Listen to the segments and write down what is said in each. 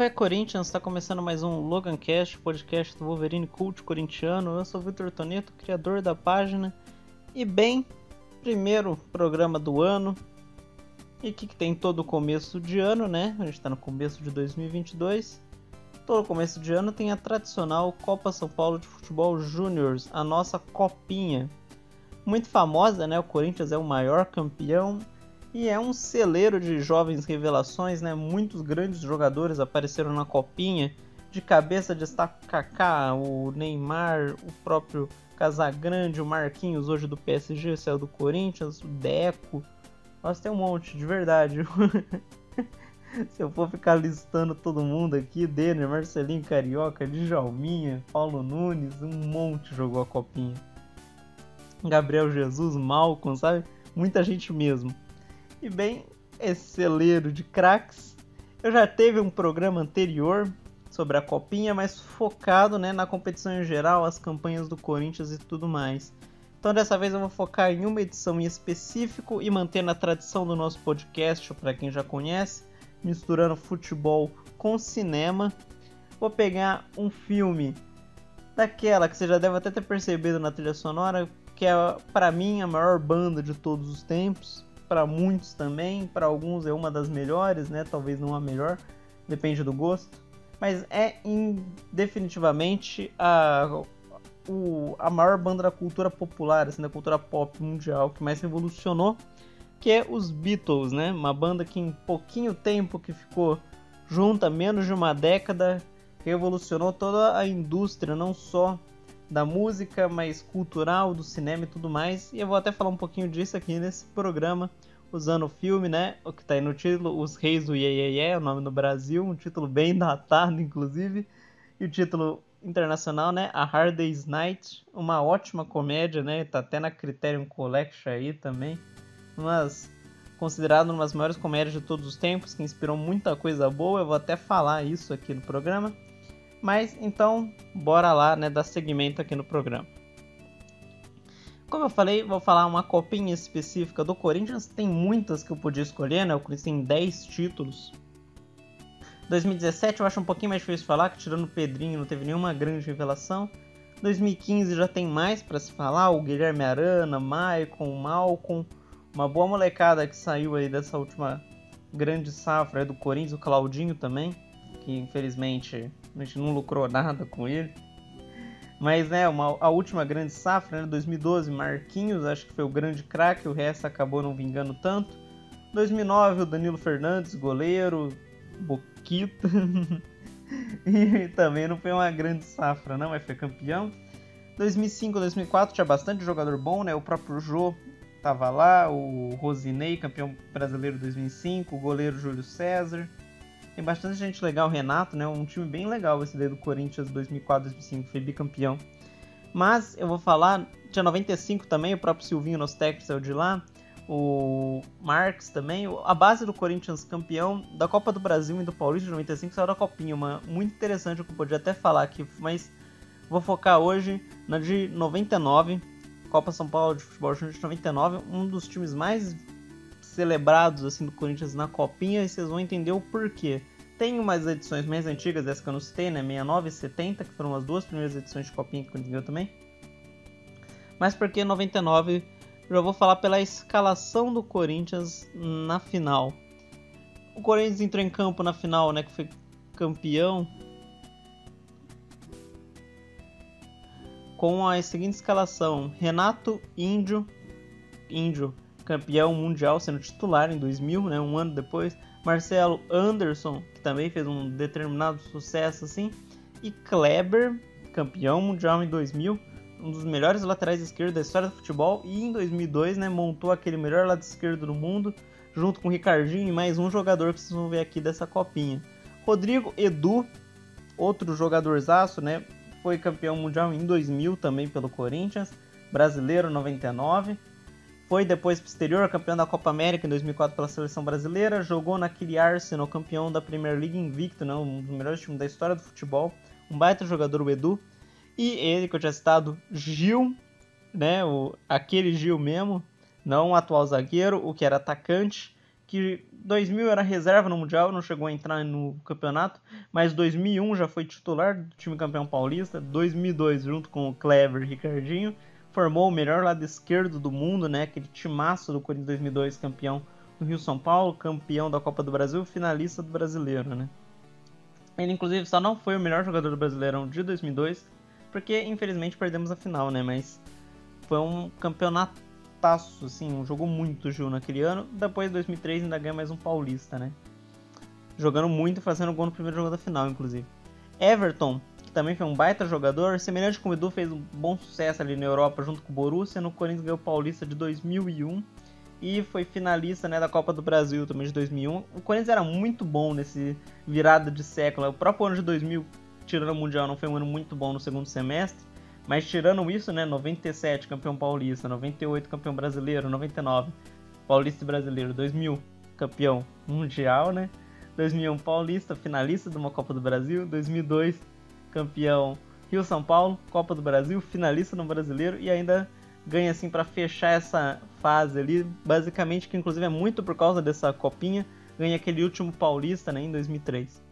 Salve Corinthians, está começando mais um Logan Cast, podcast do Wolverine Cult Corintiano. Eu sou o Vitor Toneto, criador da página. E bem, primeiro programa do ano. E que, que tem todo o começo de ano, né? A gente está no começo de 2022. Todo começo de ano tem a tradicional Copa São Paulo de Futebol Júniors, a nossa copinha. Muito famosa, né? O Corinthians é o maior campeão e é um celeiro de jovens revelações, né? Muitos grandes jogadores apareceram na copinha. De cabeça destaca Kaká, o Neymar, o próprio Casagrande, o Marquinhos, hoje do PSG, saiu do Corinthians, o Deco. Nossa, tem um monte, de verdade. Se eu for ficar listando todo mundo aqui, Denner, Marcelinho Carioca, Djalminha, Paulo Nunes, um monte jogou a copinha. Gabriel Jesus, Malcom, sabe? Muita gente mesmo. E bem, esse celeiro de craques. Eu já teve um programa anterior sobre a copinha, mas focado né, na competição em geral, as campanhas do Corinthians e tudo mais. Então dessa vez eu vou focar em uma edição em específico e mantendo a tradição do nosso podcast, para quem já conhece, misturando futebol com cinema. Vou pegar um filme daquela que você já deve até ter percebido na trilha sonora, que é para mim a maior banda de todos os tempos, para muitos também, para alguns é uma das melhores, né? Talvez não a melhor, depende do gosto, mas é definitivamente a, o, a maior banda da cultura popular, assim, da cultura pop mundial, que mais revolucionou, que é os Beatles, né? Uma banda que em pouquinho tempo que ficou junta, menos de uma década, revolucionou toda a indústria, não só da música, mas cultural, do cinema e tudo mais. E eu vou até falar um pouquinho disso aqui nesse programa, usando o filme, né? O que tá aí no título, Os Reis do Ye, Ye o nome no Brasil, um título bem datado, inclusive. E o título internacional, né? A Hard Day's Night, uma ótima comédia, né? Tá até na Criterion Collection aí também. Umas considerado uma das maiores comédias de todos os tempos, que inspirou muita coisa boa. Eu vou até falar isso aqui no programa. Mas então, bora lá, né, dar seguimento aqui no programa. Como eu falei, vou falar uma copinha específica do Corinthians. Tem muitas que eu podia escolher, né? O Corinthians tem 10 títulos. 2017 eu acho um pouquinho mais difícil falar, que tirando o Pedrinho não teve nenhuma grande revelação. 2015 já tem mais para se falar, o Guilherme Arana, Maicon, Malcom, uma boa molecada que saiu aí dessa última grande safra do Corinthians, o Claudinho também, que infelizmente a gente não lucrou nada com ele. Mas, né, uma, a última grande safra, né, 2012, Marquinhos, acho que foi o grande craque, o resto acabou não vingando tanto. 2009, o Danilo Fernandes, goleiro, Boquita. e também não foi uma grande safra, não, mas foi campeão. 2005, 2004 tinha bastante jogador bom, né? O próprio Jô tava lá, o Rosinei, campeão brasileiro 2005, o goleiro Júlio César. Tem bastante gente legal, Renato, né? Um time bem legal esse daí do Corinthians 2004, 2005, foi bicampeão. Mas eu vou falar, tinha 95 também, o próprio Silvinho Nostec saiu de lá, o Marques também, a base do Corinthians campeão da Copa do Brasil e do Paulista de 95 saiu da Copinha, uma muito interessante que eu podia até falar aqui, mas vou focar hoje na de 99, Copa São Paulo de Futebol de 99, um dos times mais celebrados assim do Corinthians na copinha e vocês vão entender o porquê. Tem umas edições mais antigas, essa que eu não citei, né? 69 e 70, que foram as duas primeiras edições de copinha que o Corinthians ganhou também. Mas porque 99 já vou falar pela escalação do Corinthians na final. O Corinthians entrou em campo na final, né, que foi campeão com a seguinte escalação: Renato Índio, Índio campeão mundial, sendo titular em 2000, né, um ano depois. Marcelo Anderson, que também fez um determinado sucesso assim. E Kleber, campeão mundial em 2000, um dos melhores laterais esquerdos da história do futebol. E em 2002, né, montou aquele melhor lado esquerdo do mundo, junto com Ricardinho e mais um jogador que vocês vão ver aqui dessa copinha. Rodrigo Edu, outro jogadorzaço, né, foi campeão mundial em 2000 também pelo Corinthians, brasileiro 99. Foi depois posterior campeão da Copa América em 2004 pela seleção brasileira, jogou naquele Arsenal, campeão da Premier League invicto, né, um dos melhores times da história do futebol, um baita jogador o Edu. E ele que eu tinha citado, Gil, né, o, aquele Gil mesmo, não o atual zagueiro, o que era atacante, que 2000 era reserva no Mundial, não chegou a entrar no campeonato, mas 2001 já foi titular do time campeão paulista, 2002 junto com o Clever Ricardinho, formou o melhor lado esquerdo do mundo, né, aquele timaço do Corinthians 2002, campeão do Rio São Paulo, campeão da Copa do Brasil, finalista do Brasileiro, né. Ele inclusive só não foi o melhor jogador do Brasileirão de 2002, porque infelizmente perdemos a final, né, mas foi um campeonato taço, assim, jogou muito Gil naquele ano. Depois, em 2003, ainda ganha mais um paulista, né? Jogando muito fazendo gol no primeiro jogo da final, inclusive. Everton, que também foi um baita jogador, semelhante com o Edu, fez um bom sucesso ali na Europa junto com o Borussia. No Corinthians ganhou o Paulista de 2001 e foi finalista né, da Copa do Brasil também de 2001. O Corinthians era muito bom nesse virada de século. O próprio ano de 2000, tirando o Mundial, não foi um ano muito bom no segundo semestre. Mas tirando isso, né, 97 campeão paulista, 98 campeão brasileiro, 99 paulista e brasileiro, 2000 campeão mundial, né? 2001 paulista, finalista de uma Copa do Brasil, 2002 campeão Rio São Paulo, Copa do Brasil, finalista no Brasileiro e ainda ganha assim para fechar essa fase ali, basicamente que inclusive é muito por causa dessa copinha, ganha aquele último paulista, né, em 2003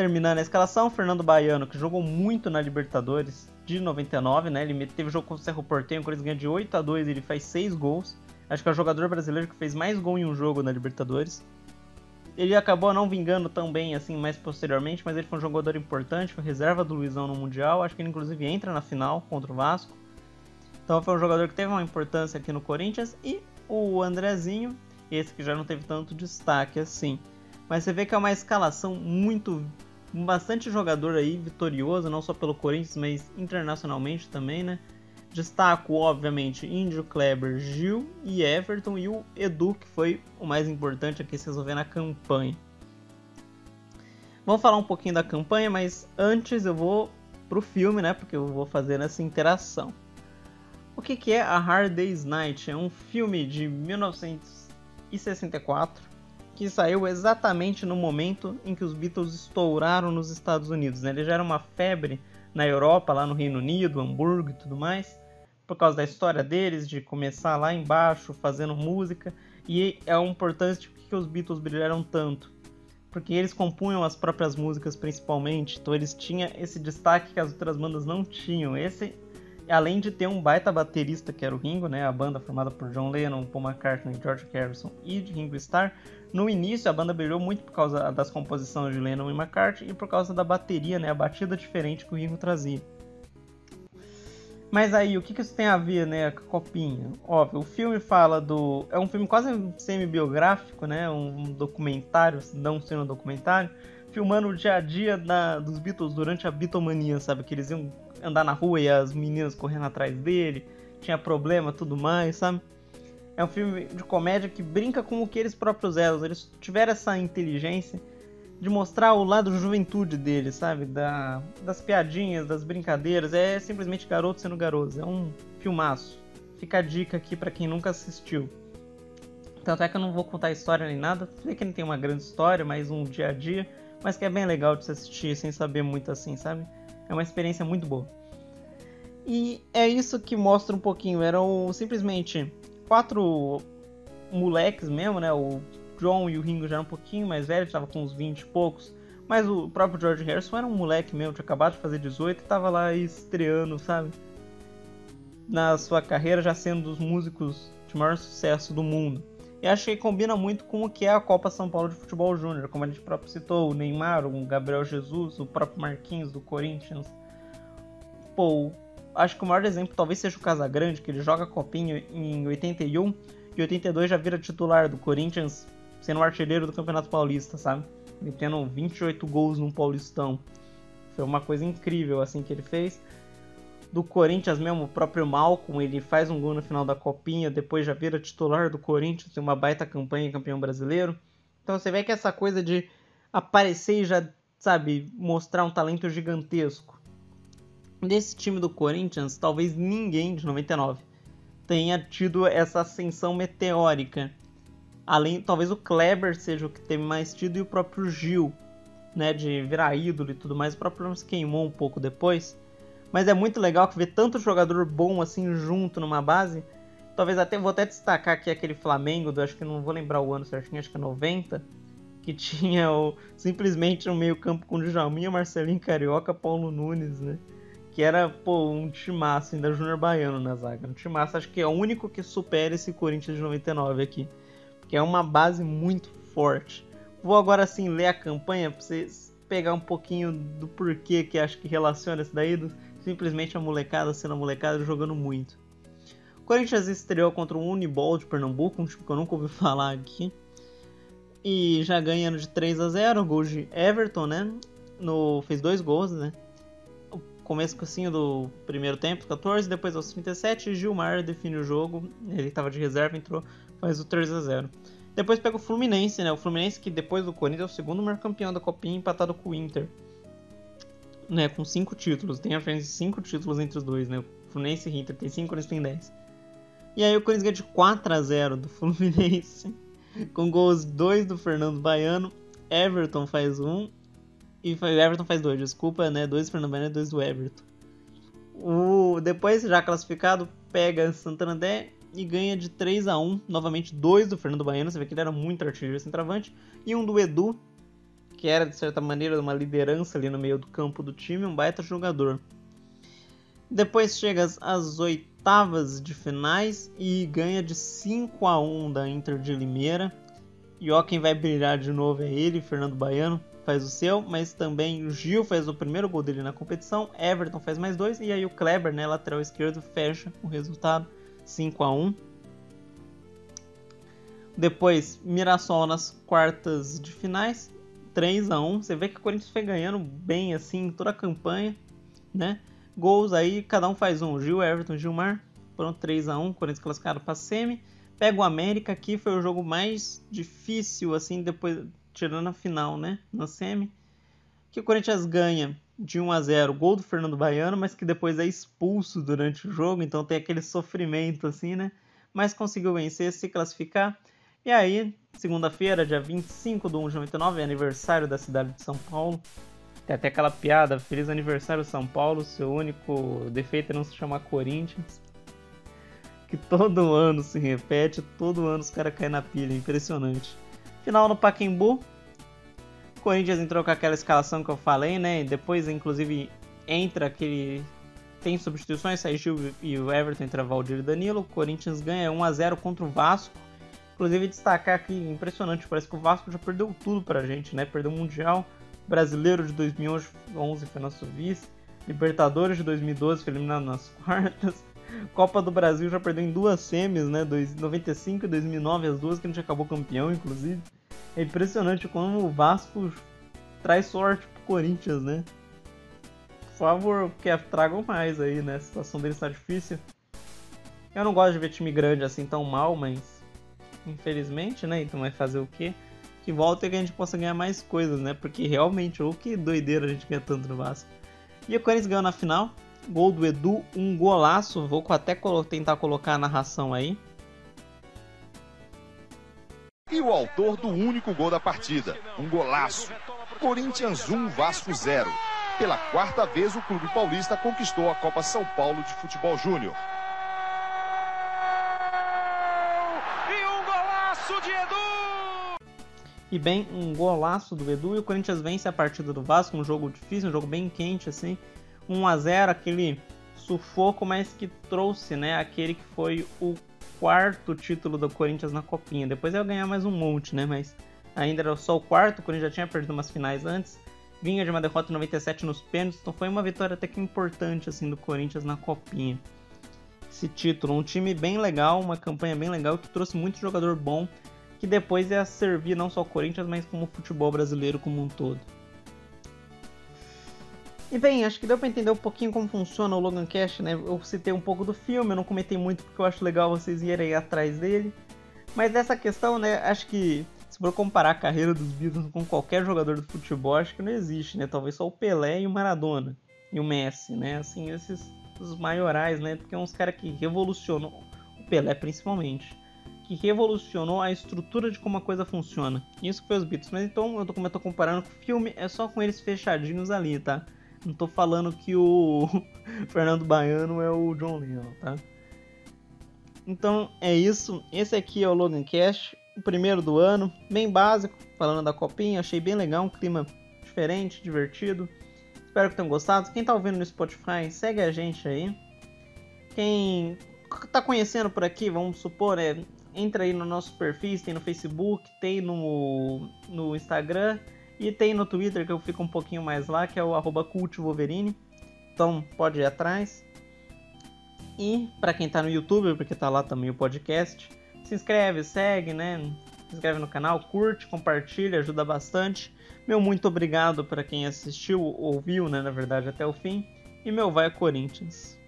terminando a escalação, Fernando Baiano, que jogou muito na Libertadores de 99, né? Ele teve jogo com o Cerro Porteño, o Corinthians ganha de 8 a 2 ele faz 6 gols. Acho que é o jogador brasileiro que fez mais gol em um jogo na Libertadores. Ele acabou não vingando tão bem assim mais posteriormente, mas ele foi um jogador importante, foi reserva do Luizão no Mundial. Acho que ele inclusive entra na final contra o Vasco. Então foi um jogador que teve uma importância aqui no Corinthians. E o Andrezinho, esse que já não teve tanto destaque assim. Mas você vê que é uma escalação muito bastante jogador aí vitorioso, não só pelo Corinthians, mas internacionalmente também, né? Destaco, obviamente, Índio, Kleber, Gil e Everton e o Edu, que foi o mais importante aqui se resolver na campanha. Vamos falar um pouquinho da campanha, mas antes eu vou pro filme, né? Porque eu vou fazer essa interação. O que, que é A Hard Day's Night? É um filme de 1964 que saiu exatamente no momento em que os Beatles estouraram nos Estados Unidos. Né? Ele já era uma febre na Europa, lá no Reino Unido, Hamburgo e tudo mais, por causa da história deles, de começar lá embaixo fazendo música. E é importante porque os Beatles brilharam tanto. Porque eles compunham as próprias músicas principalmente, então eles tinham esse destaque que as outras bandas não tinham. Esse além de ter um baita baterista que era o Ringo, né, a banda formada por John Lennon, Paul McCartney, George Harrison e Ringo Starr, no início a banda brilhou muito por causa das composições de Lennon e McCartney e por causa da bateria, né, a batida diferente que o Ringo trazia. Mas aí, o que, que isso tem a ver, né, com a copinha? Óbvio, o filme fala do... É um filme quase semi-biográfico, né, um documentário, não sendo um documentário, filmando o dia a dia da, dos Beatles durante a Beatlemania, sabe? Que eles iam andar na rua e as meninas correndo atrás dele, tinha problema, tudo mais, sabe? É um filme de comédia que brinca com o que eles próprios eram. Eles tiveram essa inteligência de mostrar o lado juventude deles, sabe? Da, das piadinhas, das brincadeiras. É simplesmente garoto sendo garoto. É um filmaço. Fica a dica aqui para quem nunca assistiu. Tanto é que eu não vou contar história nem nada. Sei que não tem uma grande história, mas um dia a dia. Mas que é bem legal de se assistir sem saber muito assim, sabe? É uma experiência muito boa. E é isso que mostra um pouquinho. Eram simplesmente quatro moleques mesmo, né? O John e o Ringo já eram um pouquinho mais velhos, estava com uns 20 e poucos. Mas o próprio George Harrison era um moleque mesmo, tinha acabado de fazer 18 e estava lá estreando, sabe? Na sua carreira, já sendo dos músicos de maior sucesso do mundo. E acho que combina muito com o que é a Copa São Paulo de Futebol Júnior, como a gente próprio citou, o Neymar, o Gabriel Jesus, o próprio Marquinhos do Corinthians. Pô, acho que o maior exemplo talvez seja o Casagrande, que ele joga a Copinha em 81 e 82 já vira titular do Corinthians, sendo o artilheiro do Campeonato Paulista, sabe? Metendo 28 gols num Paulistão. Foi uma coisa incrível assim que ele fez do Corinthians mesmo, o próprio Malcolm, ele faz um gol no final da Copinha, depois já vira titular do Corinthians, tem uma baita campanha campeão brasileiro. Então você vê que essa coisa de aparecer e já, sabe, mostrar um talento gigantesco. Nesse time do Corinthians, talvez ninguém de 99 tenha tido essa ascensão meteórica. Além, talvez o Kleber seja o que teve mais tido e o próprio Gil, né, de virar ídolo e tudo mais. O próprio se queimou um pouco depois. Mas é muito legal ver tanto jogador bom assim junto numa base. Talvez até vou até destacar aqui aquele Flamengo, do, acho que não vou lembrar o ano certinho, acho que é 90, que tinha o, simplesmente um meio-campo com Djalminha, Marcelinho Carioca, Paulo Nunes, né? Que era, pô, um timaço ainda Júnior Baiano na zaga. Um timaço, acho que é o único que supera esse Corinthians de 99 aqui. Que é uma base muito forte. Vou agora sim ler a campanha pra vocês pegar um pouquinho do porquê que acho que relaciona isso daí, do, simplesmente a molecada sendo a molecada jogando muito. O Corinthians estreou contra o Uniball de Pernambuco, um time que eu nunca ouvi falar aqui. E já ganhando de 3 a 0 gol de Everton, né? No, fez dois gols, né? O começo assim, do primeiro tempo, 14, depois aos 37, Gilmar define o jogo. Ele estava de reserva, entrou, faz o 3 a 0 Depois pega o Fluminense, né? O Fluminense que depois do Corinthians é o segundo maior campeão da Copinha, empatado com o Inter. Né, com 5 títulos. Tem a frente de 5 títulos entre os dois, né? O Fluminense e Inter tem 5, eles têm 10. E aí o Corinthians ganha de 4 a 0 do Fluminense com gols dois do Fernando Baiano, Everton faz um e Everton faz dois, desculpa, né? Dois do Fernando Baiano e dois do Everton. O, depois, já classificado, pega Santander e ganha de 3 a 1 novamente dois do Fernando Baiano, você vê que ele era muito artilheiro centroavante, e um do Edu, que era de certa maneira uma liderança ali no meio do campo do time, um baita jogador. Depois chega às oitavas de finais e ganha de 5 a 1 da Inter de Limeira. E ó, quem vai brilhar de novo é ele, Fernando Baiano, faz o seu, mas também o Gil faz o primeiro gol dele na competição, Everton faz mais dois, e aí o Kleber, né, lateral esquerdo, fecha o resultado 5 a 1 Depois, Mirassol nas quartas de finais, 3 a 1 Você vê que o Corinthians foi ganhando bem assim toda a campanha, né? Gols aí, cada um faz um. Gil, Everton, Gilmar. Foram 3 a 1 Corinthians classificado para semi. Pega o América aqui, foi o jogo mais difícil, assim, depois, tirando a final, né? Na semi. Que o Corinthians ganha de 1 a 0 gol do Fernando Baiano, mas que depois é expulso durante o jogo, então tem aquele sofrimento, assim, né? Mas conseguiu vencer, se classificar. E aí, segunda-feira, dia 25 de 1 de 99, é aniversário da cidade de São Paulo. Tem até aquela piada, feliz aniversário São Paulo, seu único defeito é não se chamar Corinthians. Que todo ano se repete, todo ano os caras caem na pilha, impressionante. Final no Pacaembu. Corinthians entrou com aquela escalação que eu falei, né? Depois, inclusive, entra aquele. Tem substituições, sai Gil e o Everton entra Valdir e Danilo. O Corinthians ganha 1 a 0 contra o Vasco. Inclusive, destacar aqui, impressionante, parece que o Vasco já perdeu tudo pra gente, né? Perdeu o Mundial, Brasileiro de 2011 foi nosso vice. Libertadores de 2012 foi eliminado nas quartas. Copa do Brasil já perdeu em duas semis, né? 95 e 2009, as duas que a gente acabou campeão, inclusive. É impressionante como o Vasco traz sorte pro Corinthians, né? Por favor, que tragam mais aí, né? A situação deles tá difícil. Eu não gosto de ver time grande assim tão mal, mas infelizmente, né? Então vai fazer o quê? que volta e que a gente possa ganhar mais coisas, né? Porque realmente, ou que doideira a gente ganha tanto no Vasco. E o Corinthians ganhou na final. Gol do Edu, um golaço. Vou até tentar colocar a narração aí. E o autor do único gol da partida, um golaço. Corinthians 1, Vasco 0. Pela quarta vez, o clube paulista conquistou a Copa São Paulo de Futebol Júnior. E bem, um golaço do Edu e o Corinthians vence a partida do Vasco, um jogo difícil, um jogo bem quente assim. 1 a 0 aquele sufoco, mas que trouxe, né, aquele que foi o quarto título do Corinthians na Copinha. Depois ia ganhar mais um monte, né, mas ainda era só o quarto, o Corinthians já tinha perdido umas finais antes. Vinha de uma derrota em 97 nos pênaltis, então foi uma vitória até que importante assim do Corinthians na Copinha. Esse título, um time bem legal, uma campanha bem legal que trouxe muito jogador bom que depois ia servir não só o Corinthians, mas como o futebol brasileiro como um todo. E bem, acho que deu para entender um pouquinho como funciona o Logan Cash, né? Eu citei um pouco do filme, eu não comentei muito porque eu acho legal vocês irem atrás dele. Mas dessa questão, né, acho que se for comparar a carreira dos Beatles com qualquer jogador do futebol, acho que não existe, né? Talvez só o Pelé e o Maradona e o Messi, né? Assim, esses os maiorais, né? Porque é uns caras que revolucionou o Pelé principalmente que revolucionou a estrutura de como a coisa funciona. Isso foi os Beatles. Mas então, eu tô, como eu tô comparando com o filme, é só com eles fechadinhos ali, tá? Não tô falando que o Fernando Baiano é o John Lennon, tá? Então é isso. Esse aqui é o Logan Cast, o primeiro do ano, bem básico, falando da copinha. Achei bem legal, um clima diferente, divertido. Espero que tenham gostado. Quem tá ouvindo no Spotify, segue a gente aí. Quem tá conhecendo por aqui, vamos supor, é, entra aí no nosso perfil, tem no Facebook, tem no, no Instagram e tem no Twitter, que eu fico um pouquinho mais lá, que é o arroba cultivoverine. Então pode ir atrás. E para quem tá no YouTube, porque tá lá também o podcast, se inscreve, segue, né? Se inscreve no canal, curte, compartilha, ajuda bastante. Meu muito obrigado para quem assistiu, ouviu, né, na verdade, até o fim. E meu vai Corinthians.